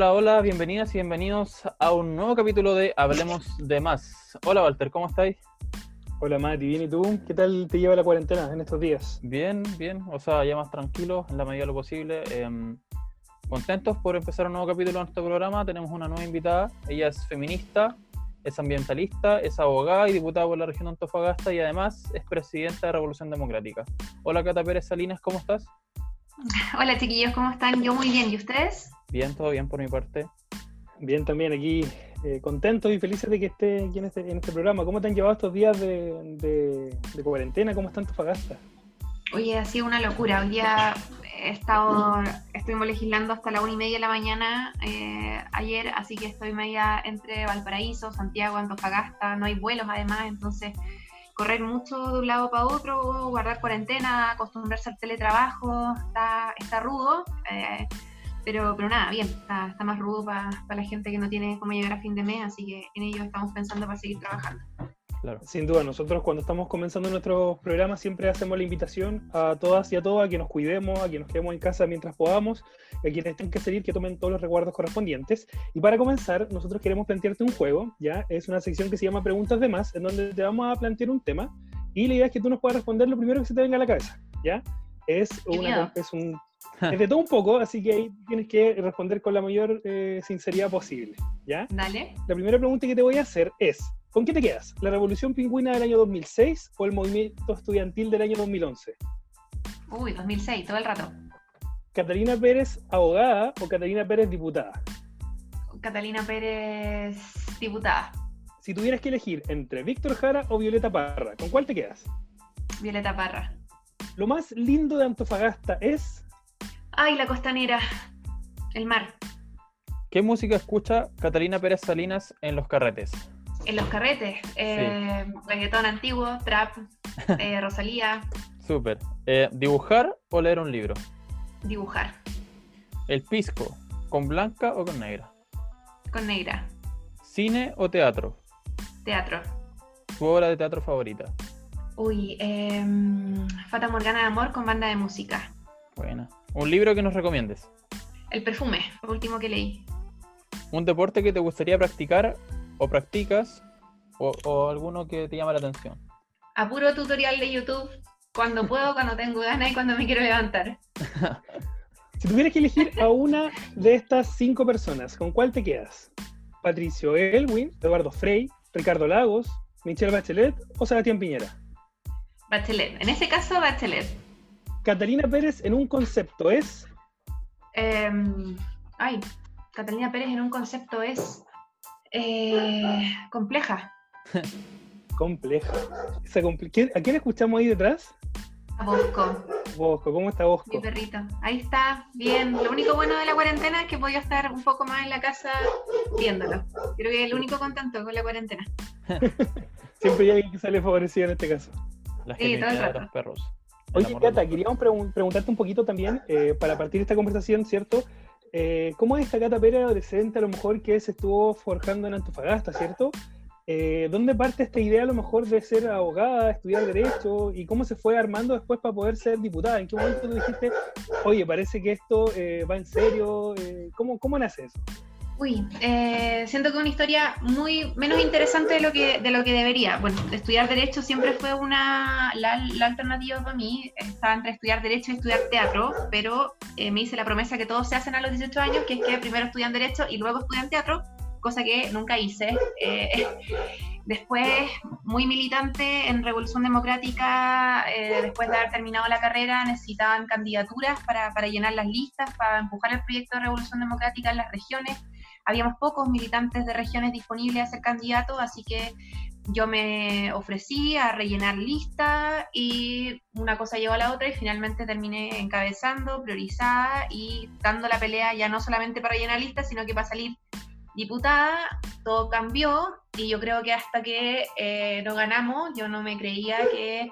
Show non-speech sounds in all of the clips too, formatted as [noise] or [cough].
Hola, hola, bienvenidas y bienvenidos a un nuevo capítulo de Hablemos de Más. Hola Walter, ¿cómo estáis? Hola Mati, bien, ¿y tú? ¿Qué tal te lleva la cuarentena en estos días? Bien, bien, o sea, ya más tranquilos en la medida de lo posible. Em, contentos por empezar un nuevo capítulo de nuestro programa. Tenemos una nueva invitada, ella es feminista, es ambientalista, es abogada y diputada por la región de Antofagasta y además es presidenta de Revolución Democrática. Hola Cata Pérez Salinas, ¿cómo estás? Hola chiquillos, ¿cómo están? Yo muy bien, ¿y ustedes? Bien, todo bien por mi parte. Bien, también aquí eh, contentos y felices de que esté aquí en este, en este programa. ¿Cómo te han llevado estos días de, de, cuarentena? ¿Cómo está Antofagasta? Oye, ha sido una locura. Hoy día he estado, estuvimos legislando hasta la una y media de la mañana eh, ayer, así que estoy media entre Valparaíso, Santiago, Antofagasta, no hay vuelos además, entonces correr mucho de un lado para otro, guardar cuarentena, acostumbrarse al teletrabajo, está, está rudo, eh, pero, pero nada, bien, está, está más rudo para la gente que no tiene cómo llegar a fin de mes, así que en ello estamos pensando para seguir trabajando. Sin duda, nosotros cuando estamos comenzando nuestros programas siempre hacemos la invitación a todas y a todos a que nos cuidemos, a que nos quedemos en casa mientras podamos, a quienes tengan que salir que tomen todos los recuerdos correspondientes. Y para comenzar, nosotros queremos plantearte un juego, ¿ya? Es una sección que se llama Preguntas de Más, en donde te vamos a plantear un tema y la idea es que tú nos puedas responder lo primero que se te venga a la cabeza, ¿ya? Es, una, es un [laughs] es de todo un poco, así que ahí tienes que responder con la mayor eh, sinceridad posible. ¿Ya? Dale. La primera pregunta que te voy a hacer es: ¿con qué te quedas? ¿La revolución pingüina del año 2006 o el movimiento estudiantil del año 2011? Uy, 2006, todo el rato. ¿Catalina Pérez abogada o Catalina Pérez diputada? Catalina Pérez diputada. Si tuvieras que elegir entre Víctor Jara o Violeta Parra, ¿con cuál te quedas? Violeta Parra. Lo más lindo de Antofagasta es. Ay, la costanera. El mar. ¿Qué música escucha Catalina Pérez Salinas en los carretes? En los carretes. Eh, reggaetón antiguo, trap, [laughs] eh, Rosalía. Súper. Eh, ¿Dibujar o leer un libro? Dibujar. ¿El pisco, con blanca o con negra? Con negra. ¿Cine o teatro? Teatro. ¿Tu obra de teatro favorita? Uy, eh, Fata Morgana de Amor con banda de música. Buena. ¿Un libro que nos recomiendes? El perfume, el último que leí. ¿Un deporte que te gustaría practicar o practicas o, alguno que te llama la atención? A puro tutorial de YouTube, cuando puedo, [laughs] cuando tengo ganas y cuando me quiero levantar. si tuvieras que elegir a una de estas cinco personas, ¿con cuál te quedas? Patricio Elwin, Eduardo Frey, Ricardo Lagos, Michelle Bachelet o Sebastián Piñera. Bachelet. En ese caso, Bachelet. Catalina Pérez en un concepto es. Em, ay, Catalina Pérez en un concepto es. Eh, compleja. [laughs] compleja. ¿A quién escuchamos ahí detrás? A Bosco. Bosco, ¿cómo está Bosco? Mi perrito. Ahí está, bien. Lo único bueno de la cuarentena es que voy a estar un poco más en la casa viéndolo. Creo que es el único contento con la cuarentena. [laughs] Siempre hay alguien que sale favorecido en este caso. La sí, rato. de los perros. Oye, Cata, queríamos preguntarte un poquito también, eh, para partir de esta conversación, ¿cierto? Eh, ¿Cómo es esta Cata Pérez adolescente, a lo mejor, que se estuvo forjando en Antofagasta, ¿cierto? Eh, ¿Dónde parte esta idea, a lo mejor, de ser abogada, estudiar Derecho? ¿Y cómo se fue armando después para poder ser diputada? ¿En qué momento tú dijiste, oye, parece que esto va en serio? ¿cómo, ¿Cómo nace eso? Uy, eh, siento que una historia muy menos interesante de lo que de lo que debería. Bueno, estudiar derecho siempre fue una la, alternativa para mí. Estaba entre estudiar derecho y estudiar teatro, pero eh, me hice la promesa que todos se hacen a los 18 años, que es que primero estudian derecho y luego estudian teatro, cosa que nunca hice. Eh, [laughs] después, muy militante en Revolución Democrática, después de haber terminado la carrera, necesitaban candidaturas para, para llenar las listas, para empujar el proyecto de Revolución Democrática en las regiones habíamos pocos militantes de regiones disponibles a ser candidatos, así que yo me ofrecí a rellenar lista y una cosa llevó a la otra y finalmente terminé encabezando, priorizada y dando la pelea ya no solamente para rellenar lista, sino que para salir diputada, todo cambió y yo creo que hasta que eh, no ganamos, yo no me creía que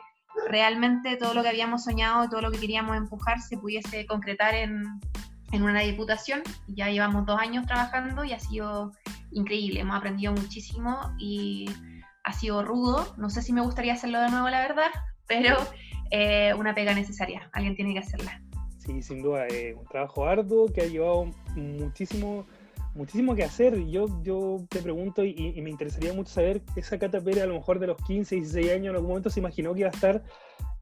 realmente todo lo que habíamos soñado, todo lo que queríamos empujar se pudiese concretar en, en una diputación. Ya llevamos dos años trabajando y ha sido increíble. Hemos aprendido muchísimo y ha sido rudo. No sé si me gustaría hacerlo de nuevo, la verdad, pero eh, una pega necesaria. Alguien tiene que hacerla. Sí, sin duda. Eh, un trabajo arduo que ha llevado muchísimo muchísimo que hacer. Yo, yo te pregunto y, me interesaría mucho saber, esa Cata Pérez a lo mejor de los 15, 16 años en algún momento se imaginó que iba a estar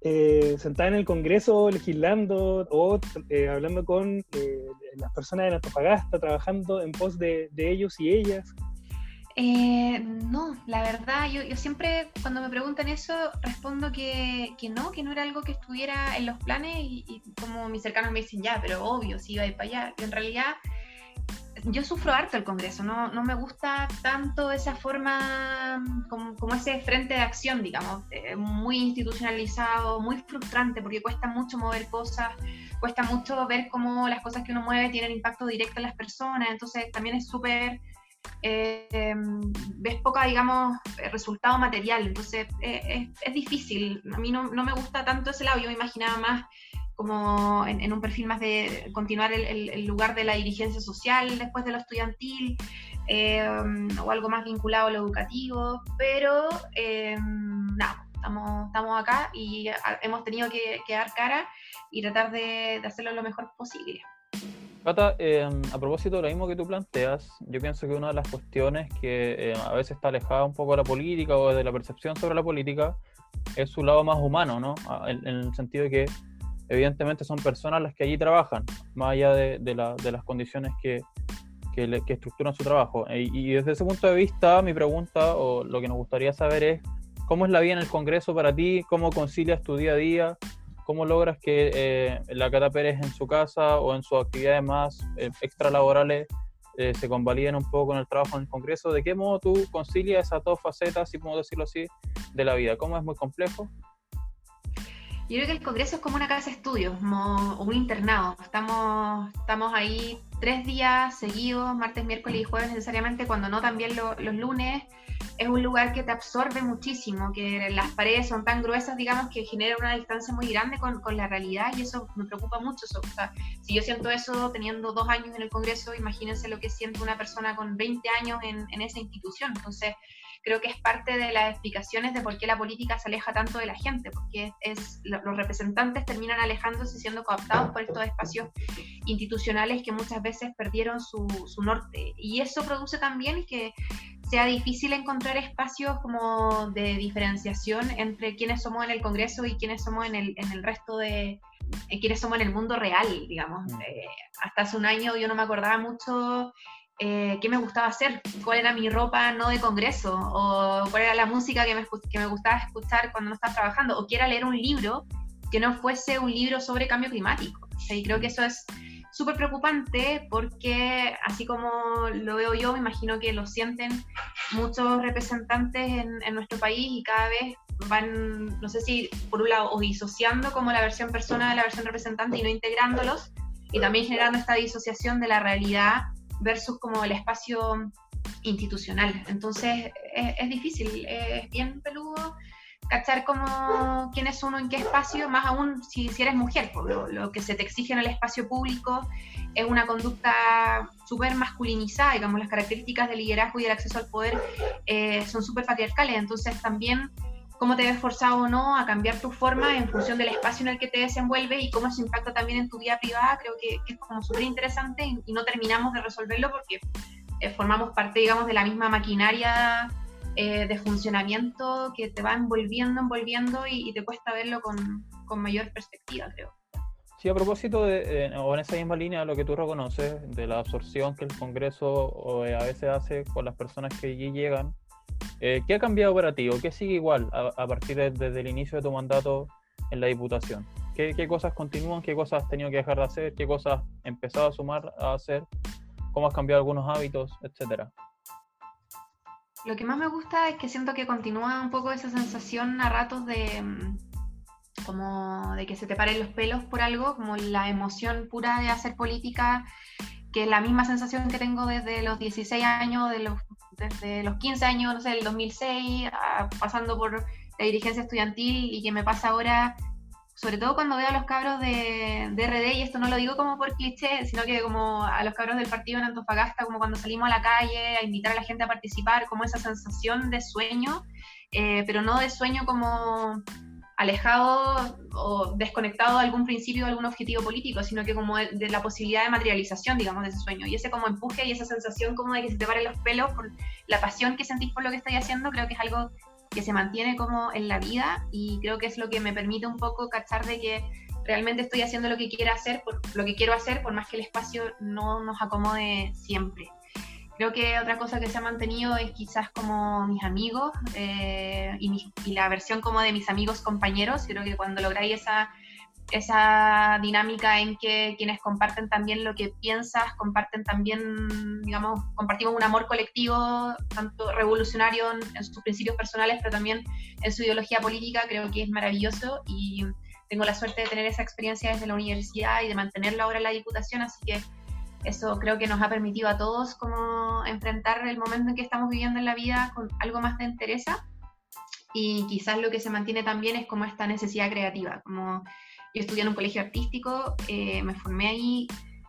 eh, sentada en el Congreso legislando o eh, hablando con eh, las personas de Antofagasta, trabajando en pos de, ellos y ellas. no, la verdad, yo, siempre cuando me preguntan eso respondo que, que, no, que no era algo que estuviera en los planes y, y como mis cercanos me dicen ya, pero obvio, si iba a ir para allá. En realidad yo sufro harto el Congreso, no, no me gusta tanto esa forma como, ese frente de acción, digamos, eh, muy institucionalizado, muy frustrante porque cuesta mucho mover cosas, cuesta mucho ver cómo las cosas que uno mueve tienen impacto directo en las personas, entonces también es súper, eh, ves poca, digamos, resultado material, entonces eh, es, es, difícil, a mí no, no me gusta tanto ese lado, yo me imaginaba más como en, un perfil más de continuar el, lugar de la dirigencia social después de lo estudiantil eh, o algo más vinculado a lo educativo, pero eh, nada, estamos, estamos acá y hemos tenido que, dar cara y tratar de, hacerlo lo mejor posible. Cata, em, a propósito de lo mismo que tú planteas, yo pienso que una de las cuestiones que a veces está alejada un poco de la política o de la percepción sobre la política es su lado más humano, ¿no? en el sentido de que evidentemente son personas las que allí trabajan, más allá de, las condiciones que, estructuran su trabajo. E, y, desde ese punto de vista, mi pregunta o lo que nos gustaría saber es, ¿cómo es la vida en el Congreso para ti? ¿Cómo concilias tu día a día? ¿Cómo logras que eh, la Cata Pérez en su casa o en sus actividades más eh, extralaborales eh, se convaliden un poco con el trabajo en el Congreso? ¿De qué modo tú concilias esas dos facetas, si podemos decirlo así, de la vida? ¿Cómo es muy complejo? Yo creo que el Congreso es como una casa de estudios, como un internado. Estamos, estamos ahí tres días seguidos, martes, miércoles y jueves necesariamente, cuando no también los lunes. Es un lugar que te absorbe muchísimo, que las paredes son tan gruesas, digamos, que genera una distancia muy grande con, con la realidad y eso me preocupa mucho. O sea, si yo siento eso teniendo dos años en el Congreso, imagínense lo que siente una persona con 20 años en, en esa institución. Entonces, creo que es parte de las explicaciones de por qué la política se aleja tanto de la gente, porque es, los representantes terminan alejándose y siendo cooptados por estos espacios institucionales que muchas veces perdieron su, su norte. Y eso produce también que sea difícil encontrar espacios como de diferenciación entre quienes somos en el Congreso y quienes somos en el, en el resto de, eh, quienes somos en el mundo real, digamos. Mm. Eh, hasta hace un año yo no me acordaba mucho eh, qué me gustaba hacer, cuál era mi ropa no de congreso, o cuál era la música que me, que me gustaba escuchar cuando no estaba trabajando, o quiera leer un libro que no fuese un libro sobre cambio climático. y creo que eso es súper preocupante porque así como lo veo yo, me imagino que lo sienten muchos representantes en, en, nuestro país y cada vez van, no sé si por un lado, o disociando como la versión persona de la versión representante y no integrándolos, y también generando esta disociación de la realidad versus como el espacio institucional. Entonces es, difícil, es bien peludo cachar como quién es uno en qué espacio, más aún si, si eres mujer, lo, lo, que se te exige en el espacio público es una conducta súper masculinizada, digamos, las características del liderazgo y del acceso al poder eh, son súper patriarcales, entonces también cómo te ves forzado o no a cambiar tu forma en función del espacio en el que te desenvuelves y cómo eso impacta también en tu vida privada, creo que, es como súper interesante y, no terminamos de resolverlo porque eh, formamos parte, digamos, de la misma maquinaria eh, de funcionamiento que te va envolviendo, envolviendo y, te cuesta verlo con, con, mayor perspectiva, creo. Sí, a propósito de, eh, o en esa misma línea, lo que tú reconoces de la absorción que el Congreso a veces hace con las personas que allí llegan, eh, ¿Qué ha cambiado para ti o qué sigue igual a, partir de, desde el inicio de tu mandato en la Diputación? ¿Qué, cosas continúan? ¿Qué cosas has tenido que dejar de hacer? ¿Qué cosas has empezado a sumar a hacer? ¿Cómo has cambiado algunos hábitos? Etcétera. Lo que más me gusta es que siento que continúa un poco esa sensación a ratos de mm, como de que se te paren los pelos por algo, como la emoción pura de hacer política que es la misma sensación que tengo desde los 16 años, desde los 15 años, no sé, del 2006, pasando por la dirigencia estudiantil y que me pasa ahora, sobre todo cuando veo a los cabros de, de, RD, y esto no lo digo como por cliché, sino que como a los cabros del partido en Antofagasta, como cuando salimos a la calle a invitar a la gente a participar, como esa sensación de sueño, eh, pero no de sueño como alejado o desconectado de algún principio, de algún objetivo político, sino que como de, la posibilidad de materialización, digamos, de ese sueño. Y ese como empuje y esa sensación como de que se te paren los pelos por la pasión que sentís por lo que estáis haciendo, creo que es algo que se mantiene como en la vida y creo que es lo que me permite un poco cachar de que realmente estoy haciendo lo que quiero hacer, por, lo que quiero hacer, por más que el espacio no nos acomode siempre. Creo que otra cosa que se ha mantenido es quizás como mis amigos eh, y, la versión como de mis amigos compañeros. Creo que cuando lográis esa, esa dinámica en que quienes comparten también lo que piensas, comparten también, digamos, compartimos un amor colectivo, tanto revolucionario en, sus principios personales, pero también en su ideología política, creo que es maravilloso y tengo la suerte de tener esa experiencia desde la universidad y de mantenerlo ahora en la Diputación, así que eso creo que nos ha permitido a todos como enfrentar el momento en que estamos viviendo en la vida con algo más de entereza y quizás lo que se mantiene también es como esta necesidad creativa, como yo estudié en un colegio artístico, eh, me formé ahí,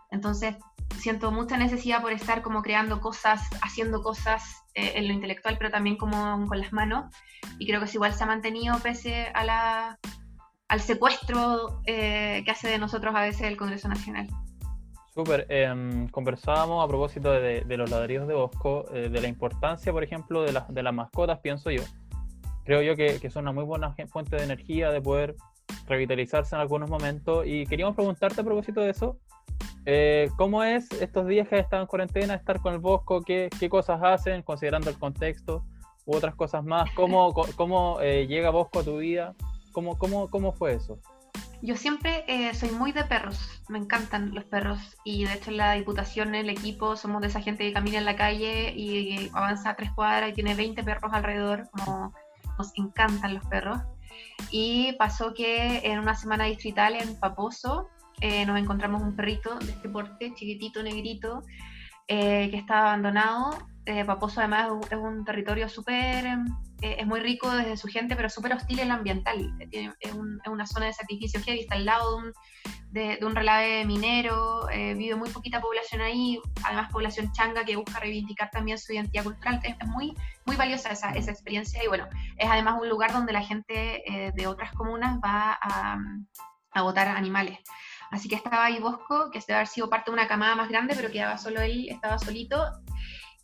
entonces siento mucha necesidad por estar como creando cosas, haciendo cosas eh, en lo intelectual, pero también como con las manos, y creo que es igual se ha mantenido pese a la, al secuestro eh, que hace de nosotros a veces el Congreso Nacional. Súper. Em, conversábamos a propósito de, los ladrillos de Bosco, eh, de la importancia, por ejemplo, de, de, las mascotas, pienso yo. Creo yo que, que, son una muy buena fuente de energía, de poder revitalizarse en algunos momentos. Y queríamos preguntarte a propósito de eso, eh, ¿cómo es estos días que estado en cuarentena, estar con el Bosco? ¿Qué, qué cosas hacen, considerando el contexto u otras cosas más? ¿Cómo, cómo eh, llega Bosco a tu vida? ¿Cómo, cómo, cómo fue eso? Yo siempre eh, soy muy de perros, me encantan los perros y de hecho en la diputación, el equipo, somos de esa gente que camina en la calle y avanza a tres cuadras y tiene 20 perros alrededor, nos encantan los perros. Y pasó que en una semana distrital en Paposo eh, nos encontramos un perrito de este porte, chiquitito, negrito, eh, que estaba abandonado. Paposo además es un territorio súper eh, es muy rico desde su gente, pero súper hostil en lo ambiental. es, una zona de sacrificio heavy, está al lado de un, de, un relave minero, eh, vive muy poquita población ahí, además población changa que busca reivindicar también su identidad cultural. Es, muy, muy valiosa esa, esa, experiencia y bueno, es además un lugar donde la gente eh, de otras comunas va a, a animales. Así que estaba ahí Bosco, que debe haber sido parte de una camada más grande, pero quedaba solo él, estaba solito,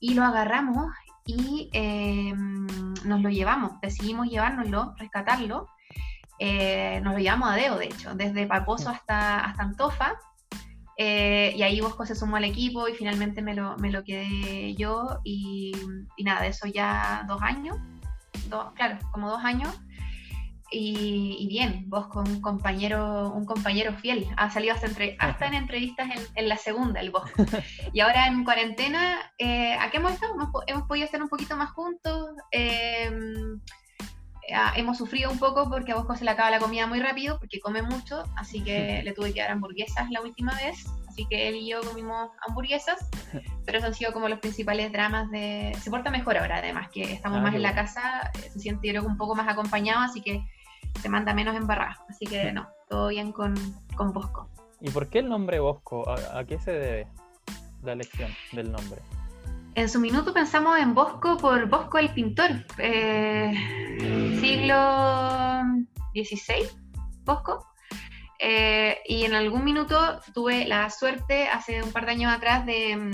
y lo agarramos y em, nos lo llevamos, decidimos llevárnoslo, rescatarlo. Eh, nos lo llevamos a Deo, de hecho, desde Paposo hasta, hasta Antofa. Eh, y ahí Bosco se sumó al equipo y finalmente me lo, me lo quedé yo. Y, y, nada, de eso ya dos años, dos, claro, como dos años. Y, bien, vos con un compañero, un compañero fiel. Ha salido hasta, entre, hasta en entrevistas en, la segunda, el vos. Y ahora en cuarentena, eh, ¿a qué hemos estado? Hemos, podido estar un poquito más juntos. Ah, hemos sufrido un poco porque a Bosco se le acaba la comida muy rápido, porque come mucho, así que le tuve que dar hamburguesas la última vez. Así que él y yo comimos hamburguesas, [laughs] pero esos han sido como los principales dramas de... Se porta mejor ahora, además, que estamos ah, más en la casa, eh, se siente yo un poco más acompañado, así que se manda menos embarrada. Así que no, todo bien con, con Bosco. ¿Y por qué el nombre Bosco? ¿A, qué se debe la elección del nombre? En su minuto pensamos en Bosco por Bosco el pintor, eh, siglo XVI, Bosco. Eh, y en algún minuto tuve la suerte, hace un par de años atrás, de,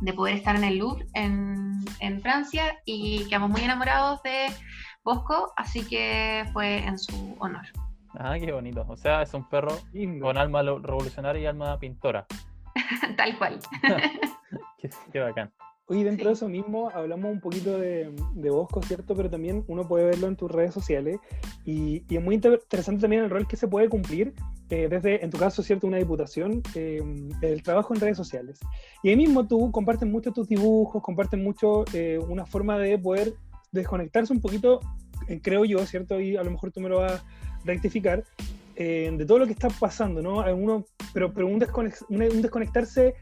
de poder estar en el Louvre, en, en Francia, y quedamos muy enamorados de Bosco, así que fue en su honor. Ah, qué bonito. O sea, es un perro con alma revolucionaria y alma pintora. [laughs] Tal cual. [laughs] qué, bacán. Oye, dentro de eso mismo hablamos un poquito de, Bosco, ¿cierto? Pero también uno puede verlo en tus redes sociales y, es muy interesante también el rol que se puede cumplir eh, desde, en tu caso, ¿cierto? Una diputación, eh, el trabajo en redes sociales. Y ahí mismo tú compartes mucho tus dibujos, compartes mucho eh, una forma de poder desconectarse un poquito, eh, creo yo, ¿cierto? Y a lo mejor tú me lo vas a rectificar, eh, de todo lo que está pasando, ¿no? Pero, pero un, desconectarse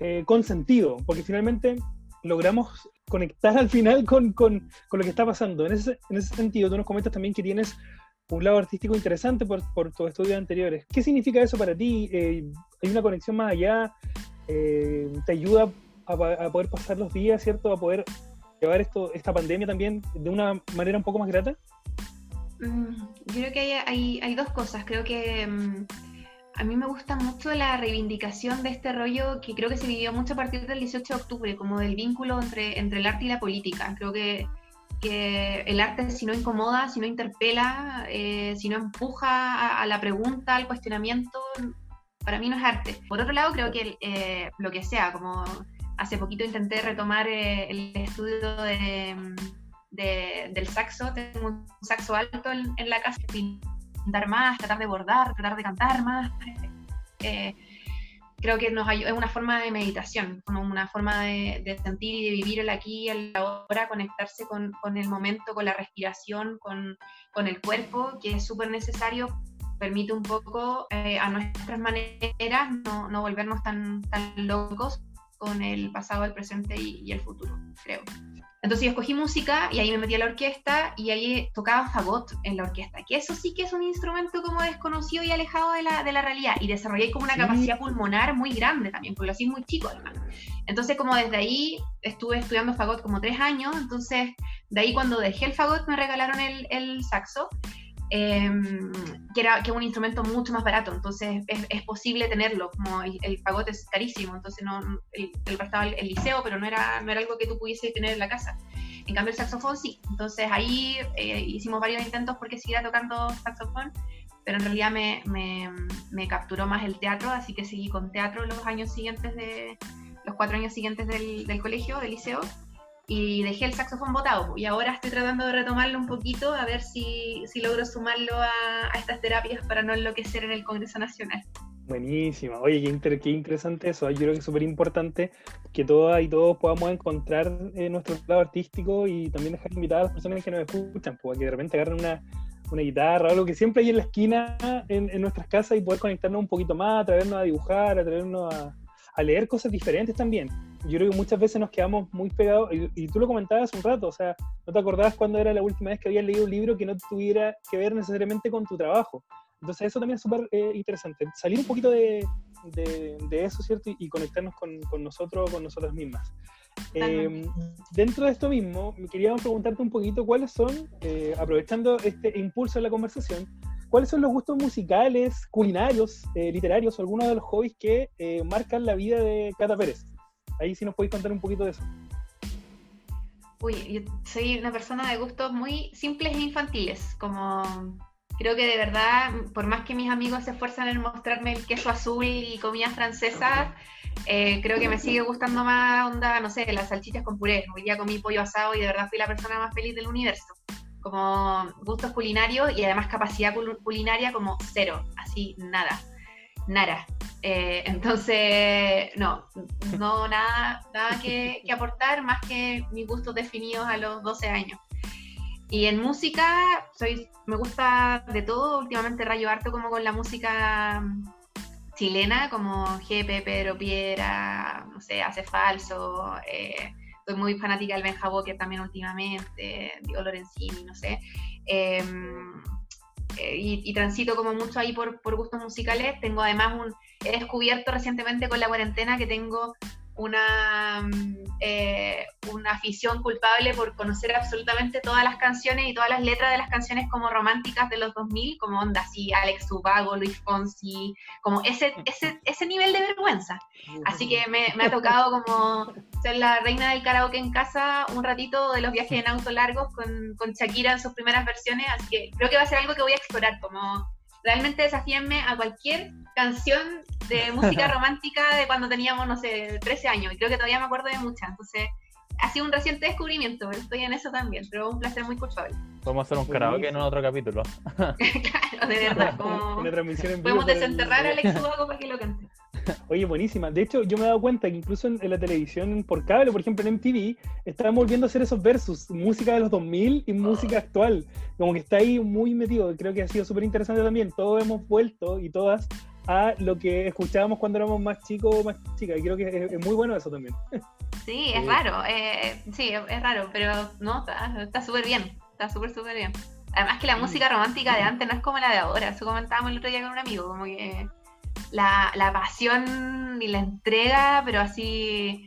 eh, con sentido, porque finalmente logramos conectar al final con, con, con, lo que está pasando. En ese, en ese sentido, tú nos comentas también que tienes un lado artístico interesante por, por tus estudios anteriores. ¿Qué significa eso para ti? ¿Hay una conexión más allá? ¿Te ayuda a, a, poder pasar los días, ¿cierto? A poder llevar esto, esta pandemia también de una manera un poco más grata? Mm, yo creo que hay, hay, dos cosas. Creo que mm, a mí me gusta mucho la reivindicación de este rollo que creo que se vivió mucho a partir del 18 de octubre, como del vínculo entre, entre el arte y la política. Creo que, que el arte si no incomoda, si no interpela, eh, si no empuja a, la pregunta, al cuestionamiento, para mí no es arte. Por otro lado, creo que eh, lo que sea, como hace poquito intenté retomar eh, el estudio de, del saxo, tengo un saxo alto en, la casa, pintar más, tratar de bordar, tratar de cantar más. Eh, creo que nos es una forma de meditación, como una forma de, sentir y de vivir el aquí y el ahora, conectarse con, el momento, con la respiración, con, con el cuerpo, que es súper necesario, permite un poco eh, a nuestras maneras no, no, volvernos tan, tan locos con el pasado, el presente y, y el futuro, creo. Entonces yo escogí música y ahí me metí a la orquesta y ahí tocaba fagot en la orquesta, que eso sí que es un instrumento como desconocido y alejado de la, de la realidad. Y desarrollé como una capacidad pulmonar muy grande también, porque lo hacía muy chico además. Entonces como desde ahí estuve estudiando fagot como tres años, entonces de ahí cuando dejé el fagot me regalaron el, el saxo Em, que era que un instrumento mucho más barato, entonces es, posible tenerlo, como el, el, fagot es carísimo, entonces no, el, el prestaba el, liceo, pero no era, no era algo que tú pudiese tener en la casa. En cambio el saxofón sí, entonces ahí eh, hicimos varios intentos porque siguiera tocando saxofón, pero en realidad me, me, me, capturó más el teatro, así que seguí con teatro los años siguientes de los cuatro años siguientes del, del colegio, del liceo, y dejé el saxofón botado. Y ahora estoy tratando de retomarlo un poquito a ver si, si logro sumarlo a, estas terapias para no enloquecer en el Congreso Nacional. Buenísima. Oye, qué, inter, qué interesante eso. Yo creo que es súper importante que todas y todos podamos encontrar eh, nuestro lado artístico y también dejar invitadas a las personas que nos escuchan, porque de repente agarren una, una guitarra algo que siempre hay en la esquina en, en, nuestras casas y poder conectarnos un poquito más, atrevernos a dibujar, atrevernos a, a leer cosas diferentes también yo creo que muchas veces nos quedamos muy pegados, y, tú lo comentabas un rato, o sea, no te acordabas cuándo era la última vez que habías leído un libro que no tuviera que ver necesariamente con tu trabajo. Entonces eso también es súper eh, interesante, salir un poquito de, de, eso, ¿cierto? Y, conectarnos con, con, nosotros, con nosotras mismas. Eh, dentro de esto mismo, queríamos preguntarte un poquito cuáles son, eh, aprovechando este impulso de la conversación, cuáles son los gustos musicales, culinarios, eh, literarios algunos de los hobbies que eh, marcan la vida de Cata Pérez. Ahí sí nos podéis contar un poquito de eso. Uy, yo soy una persona de gustos muy simples e infantiles, como creo que de verdad, por más que mis amigos se esfuerzan en mostrarme el queso azul y comidas francesas, eh, creo que me sigue gustando más onda, no sé, las salchichas con puré. Hoy día comí pollo asado y de verdad fui la persona más feliz del universo. Como gustos culinarios y además capacidad culinaria como cero, así nada, nada. Eh, entonces, no, no nada, nada que, aportar más que mis gustos definidos a los 12 años. Y en música, soy, me gusta de todo, últimamente rayo harto como con la música chilena, como GP, Pedro Piera, no sé, Hace Falso, eh, soy muy fanática del Benja Walker también últimamente, Diego Lorenzini, no sé. Em, eh, y, transito como mucho ahí por, por, gustos musicales. Tengo además un, he descubierto recientemente con la cuarentena que tengo una, mm, eh, una afición culpable por conocer absolutamente todas las canciones y todas las letras de las canciones como románticas de los 2000, como onda así, Alex Ubago, Luis Fonsi, como ese, ese, ese nivel de vergüenza. Así que me, me, ha tocado como ser la reina del karaoke en casa un ratito de los viajes en auto largos con, con Shakira en sus primeras versiones, así que creo que va a ser algo que voy a explorar, como realmente desafíenme a cualquier canción de [laughs] música romántica de cuando teníamos, no sé, 13 años, y creo que todavía me acuerdo de muchas, entonces ha sido un reciente descubrimiento, estoy en eso también, pero un placer muy culpable. Podemos hacer un karaoke en otro capítulo. [laughs] [laughs] claro, de verdad, como... podemos desenterrar a Alex Ubago para que lo cante. [laughs] Oye, buenísima. De hecho, yo me he dado cuenta que incluso en, la televisión por cable, por ejemplo en MTV, estaban volviendo a hacer esos versus, música de los 2000 y música actual. Como que está ahí muy metido. Creo que ha sido súper interesante también. Todos hemos vuelto y todas a lo que escuchábamos cuando éramos más chicos o más chicas. Y creo que es, muy bueno eso también. [laughs] Sí, es raro. Eh, sí, es raro, pero no, está súper bien. Está súper, súper bien. Además que la música romántica de antes no es como la de ahora. Eso comentábamos el otro día con un amigo, como que la, la pasión y la entrega, pero así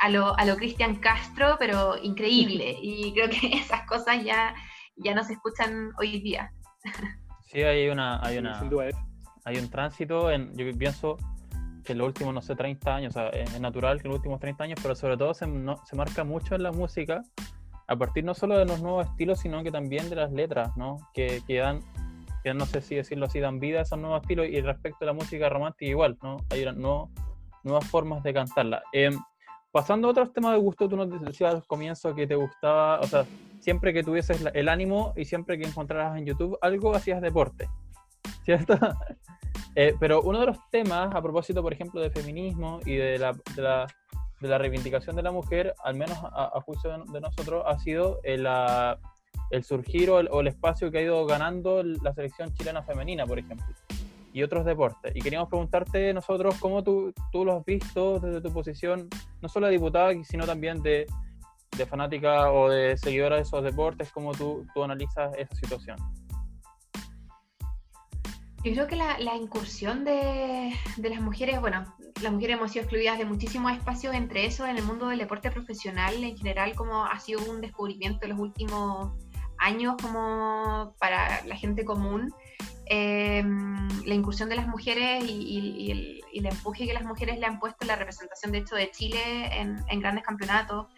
a lo, a lo Cristian Castro, pero increíble. [laughs] Y creo que [laughs] esas cosas ya, ya no se escuchan hoy día. Sí, hay una, hay una, hay un tránsito, en, yo pienso que en los últimos, no sé, 30 años, o sea, es natural que en los últimos 30 años, pero sobre todo se, se marca mucho en la música, a partir no solo de los nuevos estilos, sino que también de las letras, ¿no? Que, que dan, que no sé si decirlo así, dan vida a esos nuevos estilos y respecto a la música romántica igual, ¿no? Hay no, nuevas formas de cantarla. Em, pasando a otros temas de gusto, tú nos decías al comienzo que te gustaba, o sea, siempre que tuvieses el ánimo y siempre que encontraras en YouTube algo, hacías deporte, ¿cierto? [laughs] Eh, pero uno de los temas, a propósito, por ejemplo, de feminismo y de la, de la, de la reivindicación de la mujer, al menos a, juicio de, nosotros, ha sido el, el surgir o el, espacio que ha ido ganando la selección chilena femenina, por ejemplo, y otros deportes. Y queríamos preguntarte nosotros cómo tú, tú lo has visto desde tu posición, no solo de diputada, sino también de, de fanática o de seguidora de esos deportes, cómo tú, tú analizas esa situación. Yo creo que la, la incursión de, de, las mujeres, bueno, las mujeres hemos sido excluidas de muchísimos espacios, entre eso en el mundo del deporte profesional en general, como ha sido un descubrimiento en los últimos años como para la gente común. Eh, la incursión de las mujeres y, y, el, y, el, empuje que las mujeres le han puesto en la representación de hecho de Chile en, en grandes campeonatos,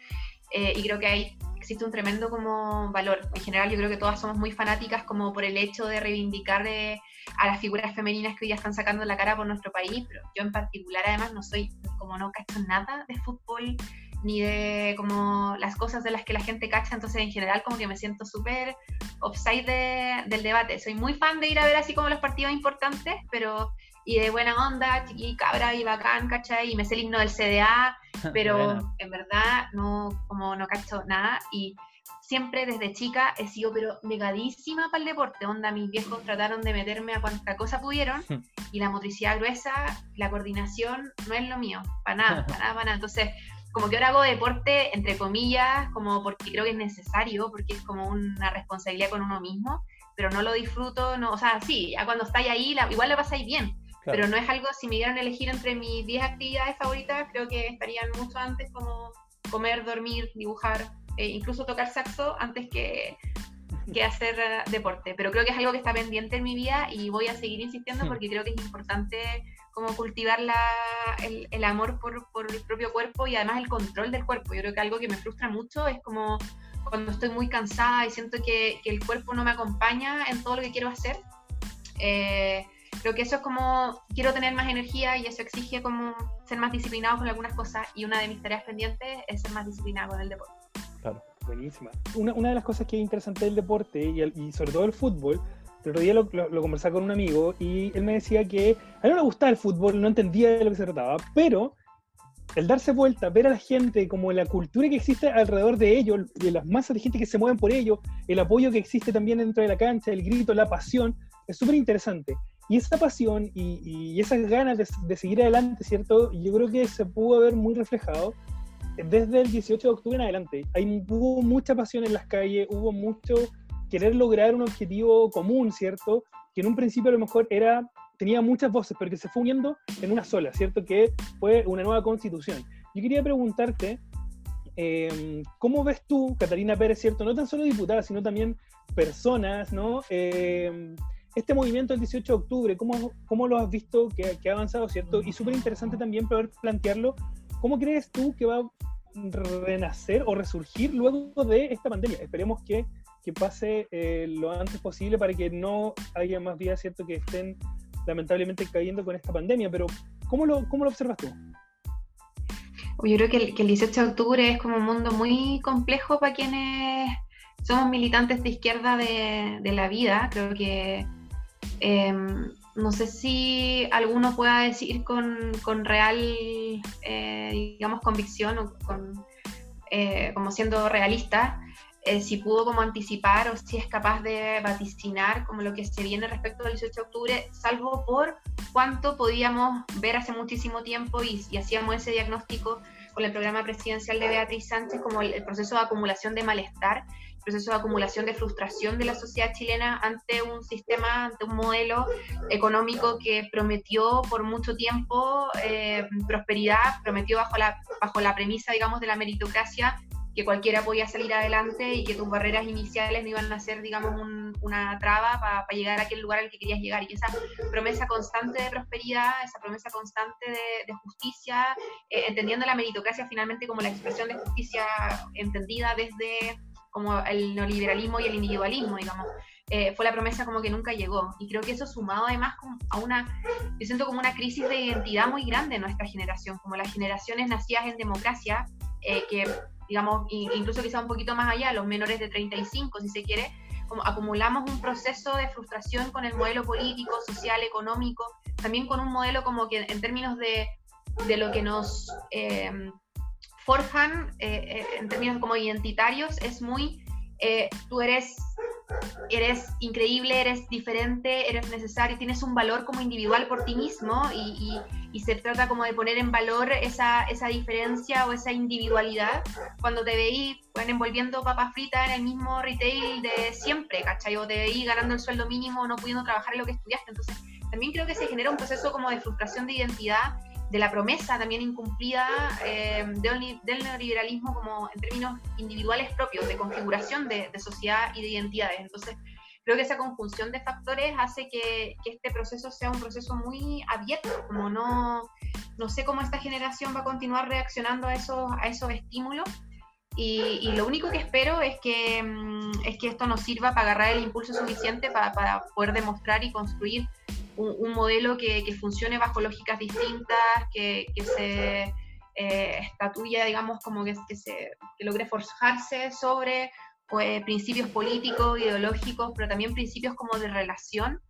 eh, y creo que hay, existe un tremendo como valor. En general yo creo que todas somos muy fanáticas como por el hecho de reivindicar de, a las figuras femeninas que hoy ya están sacando la cara por nuestro país, pero yo en particular además no soy, como no cacho nada de fútbol, ni de como las cosas de las que la gente cacha, entonces en general como que me siento súper offside de, del debate. Soy muy fan de ir a ver así como los partidos importantes, pero y de buena onda, chiqui, cabra y bacán, ¿cachai? Y me sé el himno del CDA, [laughs] pero en verdad no, como no cacho nada. Y siempre desde chica he sido pero negadísima para el deporte. Onda, mis viejos trataron de meterme a cuanta cosa pudieron [laughs] y la motricidad gruesa, la coordinación no es lo mío, para nada, para nada, para nada. Entonces, como que ahora hago deporte, entre comillas, como porque creo que es necesario, porque es como una responsabilidad con uno mismo, pero no lo disfruto, no, o sea, sí, ya cuando estáis ahí, la, igual lo pasáis bien, pero no es algo, si me dieran a elegir entre mis 10 actividades favoritas, creo que estarían mucho antes como comer, dormir, dibujar, e incluso tocar saxo antes que, que hacer deporte. Pero creo que es algo que está pendiente en mi vida y voy a seguir insistiendo hmm. porque creo que es importante como cultivar la, el, el, amor por, por, el propio cuerpo y además el control del cuerpo. Yo creo que algo que me frustra mucho es como cuando estoy muy cansada y siento que, que el cuerpo no me acompaña en todo lo que quiero hacer. Eh, Creo que eso es como, quiero tener más energía y eso exige como ser más disciplinado con algunas cosas y una de mis tareas pendientes es ser más disciplinado con el deporte. Claro, buenísima. Una, una de las cosas que es interesante del deporte y, y sobre todo el fútbol, el otro día lo, lo, conversaba con un amigo y él me decía que a él no le gustaba el fútbol, no entendía de lo que se trataba, pero el darse vuelta, ver a la gente, como la cultura que existe alrededor de ellos, de las masas de gente que se mueven por ello, el apoyo que existe también dentro de la cancha, el grito, la pasión, es súper interesante. Y esa pasión y, y esas ganas de, de, seguir adelante, ¿cierto? Yo creo que se pudo ver muy reflejado desde el 18 de octubre en adelante. Hay, hubo mucha pasión en las calles, hubo mucho querer lograr un objetivo común, ¿cierto? Que en un principio a lo mejor era, tenía muchas voces, pero que se fue uniendo en una sola, ¿cierto? Que fue una nueva constitución. Yo quería preguntarte, eh, ¿cómo ves tú, Catalina Pérez, ¿cierto? No tan solo diputada, sino también personas, ¿no? Eh, este movimiento del 18 de octubre, ¿cómo, cómo lo has visto que, que ha avanzado, cierto? Y súper interesante también poder plantearlo, ¿cómo crees tú que va a renacer o resurgir luego de esta pandemia? Esperemos que, que pase eh, lo antes posible para que no haya más vidas, ¿cierto?, que estén lamentablemente cayendo con esta pandemia, pero ¿cómo lo, cómo lo observas tú? Yo creo que el, que el 18 de octubre es como un mundo muy complejo para quienes somos militantes de izquierda de, de la vida. Creo que eh, no sé si alguno pueda decir con, con real, eh, digamos, convicción o con, eh, como siendo realista, eh, si pudo como anticipar o si es capaz de vaticinar como lo que se viene respecto del 18 de octubre, salvo por cuánto podíamos ver hace muchísimo tiempo y, y hacíamos ese diagnóstico con el programa presidencial de Beatriz Sánchez como el, el proceso de acumulación de malestar proceso de acumulación de frustración de la sociedad chilena ante un sistema, ante un modelo económico que prometió por mucho tiempo eh, prosperidad, prometió bajo la, bajo la premisa, digamos, de la meritocracia que cualquiera podía salir adelante y que tus barreras iniciales no iban a ser, digamos, una traba para llegar a aquel lugar al que querías llegar. Y esa promesa constante de prosperidad, esa promesa constante de, justicia, eh, entendiendo la meritocracia finalmente como la expresión de justicia entendida desde como el neoliberalismo y el individualismo, digamos. Eh, fue la promesa como que nunca llegó. Y creo que eso sumado además a una, yo siento como una crisis de identidad muy grande en nuestra generación, como las generaciones nacidas en democracia, eh, que digamos, incluso quizá un poquito más allá, los menores de 35, si se quiere, como acumulamos un proceso de frustración con el modelo político, social, económico, también con un modelo como que en términos de, de lo que nos eh, forjan, eh, eh, en términos como identitarios, es muy, tú eres eres increíble, eres diferente, eres necesario, tienes un valor como individual por ti mismo y, se trata como de poner en valor esa, esa diferencia o esa individualidad cuando te veí bueno, envolviendo papas fritas en el mismo retail de siempre, ¿cachai? O te veí ganando el sueldo mínimo, no pudiendo trabajar en lo que estudiaste. Entonces, también creo que se genera un proceso como de frustración de identidad de la promesa también incumplida eh, del, neoliberalismo como en términos individuales propios, de configuración de, sociedad y de identidades. Entonces, creo que esa conjunción de factores hace que, este proceso sea un proceso muy abierto, como no, no sé cómo esta generación va a continuar reaccionando a esos, a esos estímulos. Y, lo único que espero es que, mm, es que esto nos sirva para agarrar el impulso suficiente para, para poder demostrar y construir un, modelo que, funcione bajo lógicas distintas, que, se eh, estatuya, digamos, como que, se, logre forjarse sobre pues, principios políticos, ideológicos, pero también principios como de relación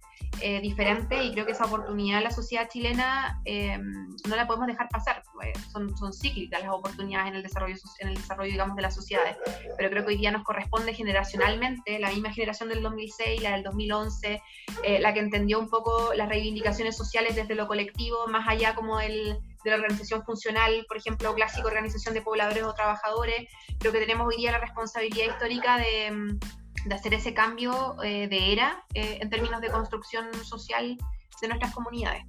eh, diferente y creo que esa oportunidad la sociedad chilena eh, no la podemos dejar pasar. Pues, son, son cíclicas las oportunidades en el desarrollo, en el desarrollo digamos, de las sociedades, pero creo que hoy día nos corresponde generacionalmente, la misma generación del 2006, la del 2011, eh, la que entendió un poco las reivindicaciones sociales desde lo colectivo, más allá como el de la organización funcional, por ejemplo, clásica organización de pobladores o trabajadores. Creo que tenemos hoy día la responsabilidad histórica de, de hacer ese cambio eh, de era eh, en términos de construcción social de nuestras comunidades.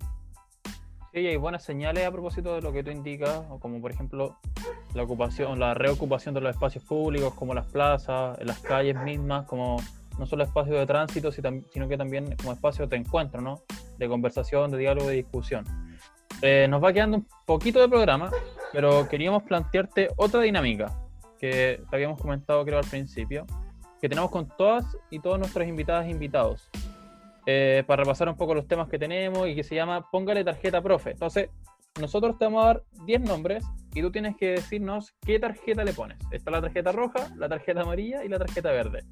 Sí, hay buenas señales a propósito de lo que tú indicas, como por ejemplo la ocupación, la reocupación de los espacios públicos, como las plazas, las calles mismas, como no solo espacios de tránsito, sino que también como espacios de encuentro, ¿no? De conversación, de diálogo, de discusión. Eh, nos va quedando un poquito de programa, pero queríamos plantearte otra dinámica que te habíamos comentado creo al principio, que tenemos con todas y todos nuestros invitadas e invitados. Eh, para repasar un poco los temas que tenemos y que se llama Póngale tarjeta profe. Entonces, nosotros te vamos a dar 10 nombres y tú tienes que decirnos qué tarjeta le pones. Está la tarjeta roja, la tarjeta amarilla y la tarjeta verde.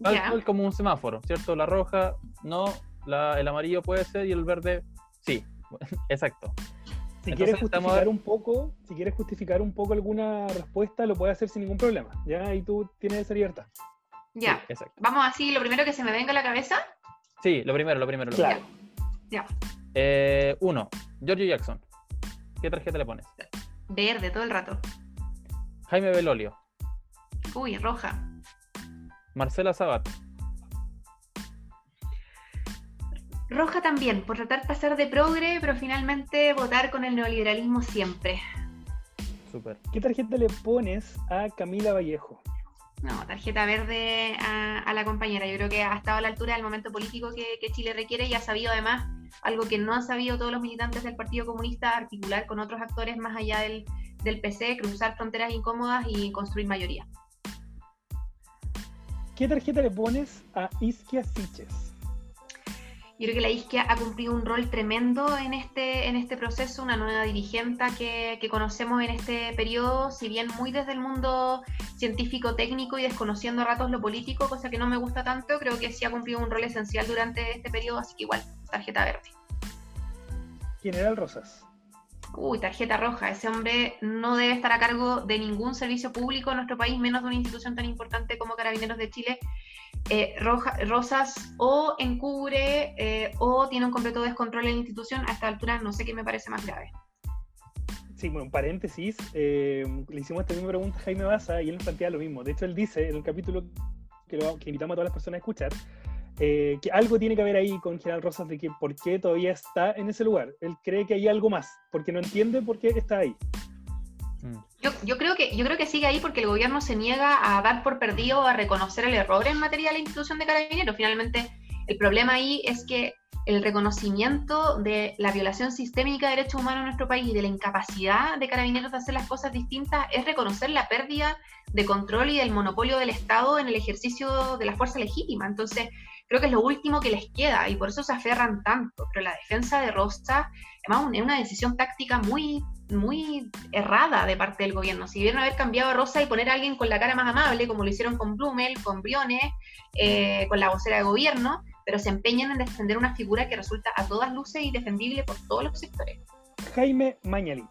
Tal como un semáforo, ¿cierto? La roja no, el amarillo puede ser y el verde sí. [laughs] Exacto. Si quieres justificar un poco, si quieres justificar un poco alguna respuesta, lo puedes hacer sin ningún problema. Ya, y tú tienes esa libertad. Ya. Vamos así, lo primero que se me venga a la cabeza. Sí, lo primero, lo primero. Lo claro. Ya. Eh, uno, Giorgio Jackson. ¿Qué tarjeta le pones? Verde, todo el rato. Jaime Belolio. Uy, roja. Marcela Sabat. Roja también, por tratar de pasar de progre, pero finalmente votar con el neoliberalismo siempre. Super. ¿Qué tarjeta le pones a Camila Vallejo? No, tarjeta verde a, la compañera. Yo creo que ha estado a la altura del momento político que, Chile requiere y ha sabido además algo que no han sabido todos los militantes del Partido Comunista, articular con otros actores más allá del, del PC, cruzar fronteras incómodas y construir mayoría. ¿Qué tarjeta le pones a Isquia Siches? Yo creo que la Isquia ha cumplido un rol tremendo en este, en este proceso, una nueva dirigente que, que conocemos en este periodo, si bien muy desde el mundo científico-técnico y desconociendo a ratos lo político, cosa que no me gusta tanto, creo que sí ha cumplido un rol esencial durante este periodo, así que igual, tarjeta verde. General Rosas. Uy, tarjeta roja. Ese hombre no debe estar a cargo de ningún servicio público en nuestro país, menos de una institución tan importante como Carabineros de Chile, eh, Rosas o encubre eh, o tiene un completo descontrol en la institución, a esta altura no sé qué me parece más grave. Sí, bueno, paréntesis, eh, le hicimos esta misma pregunta a Jaime Baza y él nos plantea lo mismo. De hecho, él dice en el capítulo que, que invitamos a todas las personas a escuchar, que algo tiene que ver ahí con General Rosas de que por qué todavía está en ese lugar. Él cree que hay algo más, porque no entiende por qué está ahí. Mm. Yo, yo, creo que, yo creo que sigue ahí porque el gobierno se niega a dar por perdido, a reconocer el error en materia de la institución de carabineros. Finalmente, el problema ahí es que el reconocimiento de la violación sistémica de derechos humanos en nuestro país y de la incapacidad de carabineros de hacer las cosas distintas es reconocer la pérdida de control y del monopolio del Estado en el ejercicio de la fuerza legítima. Entonces, creo que es lo último que les queda y por eso se aferran tanto. Pero la defensa de Rosta es una decisión táctica muy, muy errada de parte del gobierno. Si vieron haber cambiado a Rosa y poner a alguien con la cara más amable, como lo hicieron con Blumel, con Briones, eh, con la vocera de gobierno, pero se empeñan en defender una figura que resulta a todas luces indefendible por todos los sectores. Jaime Mañalich.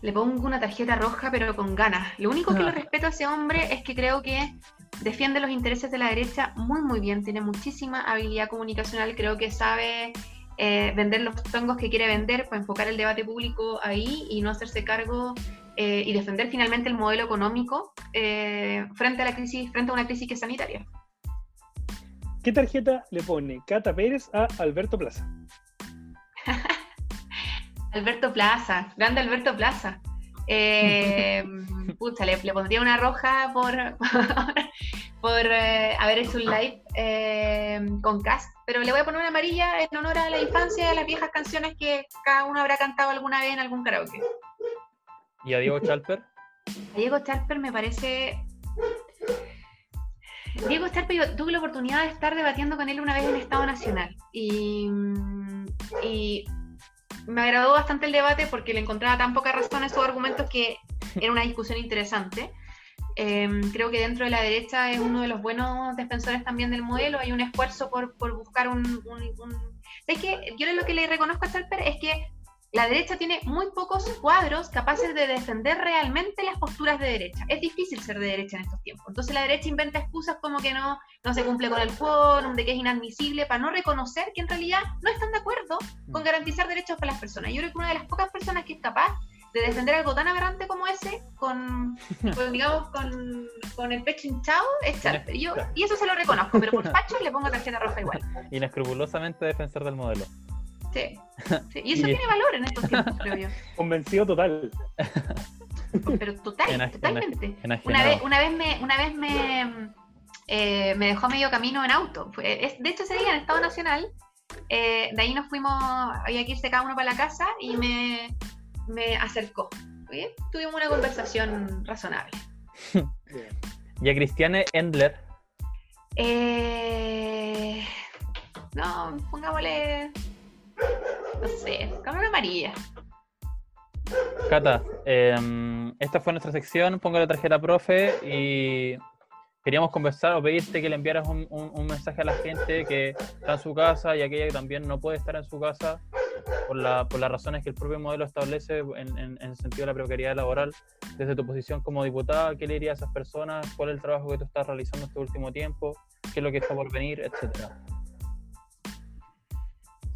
Le pongo una tarjeta roja, pero con ganas. Lo único que le respeto a ese hombre es que creo que defiende los intereses de la derecha muy, muy bien. Tiene muchísima habilidad comunicacional. Creo que sabe eh, vender los tongos que quiere vender para enfocar el debate público ahí y no hacerse cargo eh, y defender finalmente el modelo económico eh, frente a la crisis, frente a una crisis que es sanitaria. ¿Qué tarjeta le pone Cata Pérez a Alberto Plaza? [laughs] Alberto Plaza, grande Alberto Plaza. Eh, pucha, le, pondría una roja por, [laughs] por eh, haber hecho un live eh, con Cast, pero le voy a poner una amarilla en honor a la infancia y a las viejas canciones que cada uno habrá cantado alguna vez en algún karaoke. ¿Y a Diego Chalper? A Diego Chalper me parece Diego Starpe, yo tuve la oportunidad de estar debatiendo con él una vez en Estado Nacional y, me agradó bastante el debate porque le encontraba tan poca razón a esos argumentos que era una discusión interesante. Em, creo que dentro de la derecha es uno de los buenos defensores también del modelo. Hay un esfuerzo por, buscar un, Es que yo lo que le reconozco a Starper es que la derecha tiene muy pocos cuadros capaces de defender realmente las posturas de derecha. Es difícil ser de derecha en estos tiempos. Entonces la derecha inventa excusas como que no, no se cumple con el quórum, de que es inadmisible, para no reconocer que en realidad no están de acuerdo con mm. garantizar derechos para las personas. Yo creo que una de las pocas personas que es capaz de defender algo tan aberrante como ese, con, [laughs] digamos, con, el pecho hinchado, es Charper. y eso se lo reconozco, pero por [laughs] facho le pongo tarjeta roja igual. [laughs] Inescrupulosamente defensor del modelo. [laughs] Sí. Y eso tiene valor en estos tiempos, creo yo. [laughs] Convencido total. Pero total, totalmente. Una vez, una vez me, una vez me, eh, me dejó medio camino en auto. de hecho, ese día en Estado Nacional, eh, de ahí nos fuimos, había que irse cada uno para la casa y me, me acercó. Tuvimos una conversación razonable. [laughs] ¿Y a Cristiane Endler? Eh, no, pongámosle sé, cámara amarilla. Cata, em, esta fue nuestra sección, pongo la tarjeta profe y queríamos conversar o pedirte que le enviaras un, mensaje a la gente que está en su casa y aquella que también no puede estar en su casa por, la, por las razones que el propio modelo establece en, el sentido de la precariedad laboral. Desde tu posición como diputada, ¿qué le dirías a esas personas? ¿Cuál es el trabajo que tú estás realizando este último tiempo? ¿Qué es lo que está por venir? Etcétera.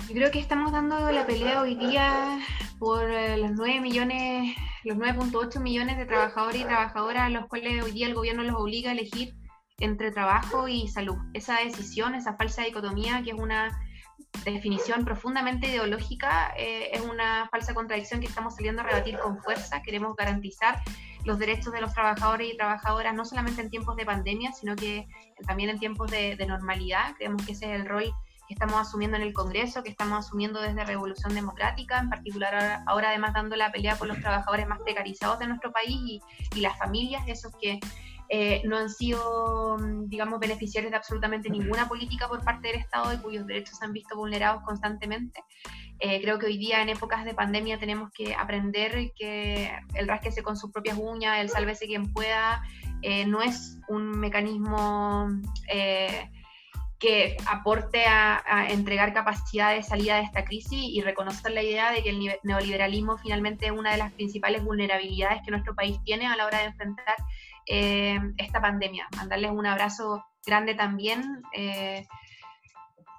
Yo creo que estamos dando la pelea hoy día por eh, los 9 millones, los 9.8 millones de trabajadores y trabajadoras a los cuales hoy día el gobierno los obliga a elegir entre trabajo y salud. Esa decisión, esa falsa dicotomía, que es una definición profundamente ideológica, eh, es una falsa contradicción que estamos saliendo a rebatir con fuerza. Queremos garantizar los derechos de los trabajadores y trabajadoras, no solamente en tiempos de pandemia, sino que también en tiempos de, de normalidad. Creemos que ese es el rol que estamos asumiendo en el Congreso, que estamos asumiendo desde Revolución Democrática, en particular ahora, además dando la pelea por los trabajadores más precarizados de nuestro país y, y las familias, esos que eh, no han sido, digamos, beneficiarios de absolutamente ninguna política por parte del Estado y cuyos derechos se han visto vulnerados constantemente. Eh, creo que hoy día en épocas de pandemia tenemos que aprender que el rasquese con sus propias uñas, el sálvese quien pueda, eh, no es un mecanismo que aporte a, entregar capacidad de salida de esta crisis y reconocer la idea de que el neoliberalismo finalmente es una de las principales vulnerabilidades que nuestro país tiene a la hora de enfrentar eh, esta pandemia. Mandarles un abrazo grande también. Eh,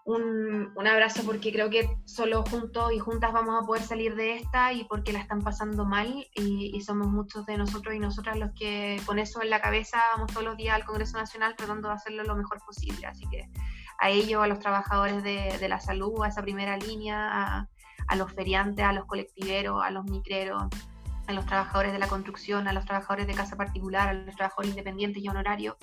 un, abrazo porque creo que solo juntos y juntas vamos a poder salir de esta y porque la están pasando mal y, y, somos muchos de nosotros y nosotras los que con eso en la cabeza vamos todos los días al Congreso Nacional tratando de hacerlo lo mejor posible. Así que a ellos, a los trabajadores de, de la salud, a esa primera línea, a, a, los feriantes, a los colectiveros, a los micreros, a los trabajadores de la construcción, a los trabajadores de casa particular, a los trabajadores independientes y honorarios.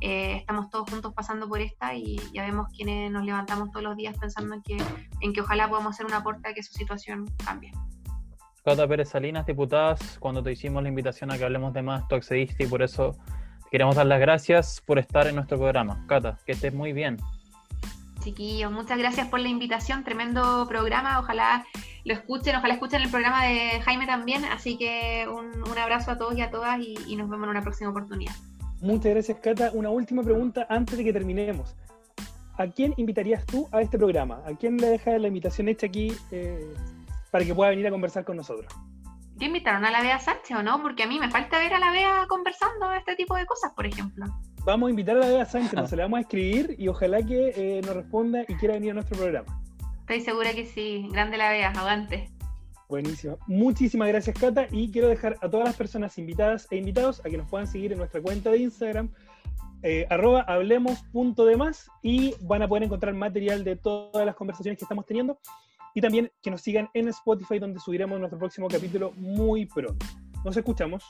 Eh, estamos todos juntos pasando por esta y ya vemos quienes nos levantamos todos los días pensando en que, en que ojalá podamos hacer un aporte a que su situación cambie. Cata Pérez Salinas, diputadas, cuando te hicimos la invitación a que hablemos de más, tú accediste y por eso queremos dar las gracias por estar en nuestro programa. Cata, que estés muy bien. Chiquillos, muchas gracias por la invitación, tremendo programa, ojalá lo escuchen, ojalá escuchen el programa de Jaime también, así que un, abrazo a todos y a todas y, nos vemos en una próxima oportunidad. Muchas gracias, Cata. Una última pregunta antes de que terminemos. ¿A quién invitarías tú a este programa? ¿A quién le dejas la invitación hecha aquí eh, para que pueda venir a conversar con nosotros? ¿Qué invitaron a la Bea Sánchez o no? Porque a mí me falta ver a la Bea conversando este tipo de cosas, por ejemplo vamos a invitar a la Bea Sánchez, nos la vamos a escribir y ojalá que eh, nos responda y quiera venir a nuestro programa. Estoy segura que sí. Grande la Bea, aguante. Buenísimo. Muchísimas gracias, Cata. Y quiero dejar a todas las personas invitadas e invitados a que nos puedan seguir en nuestra cuenta de Instagram, eh, arroba hablemos.demás, y van a poder encontrar material de todas las conversaciones que estamos teniendo. Y también que nos sigan en Spotify, donde subiremos nuestro próximo capítulo muy pronto. Nos escuchamos.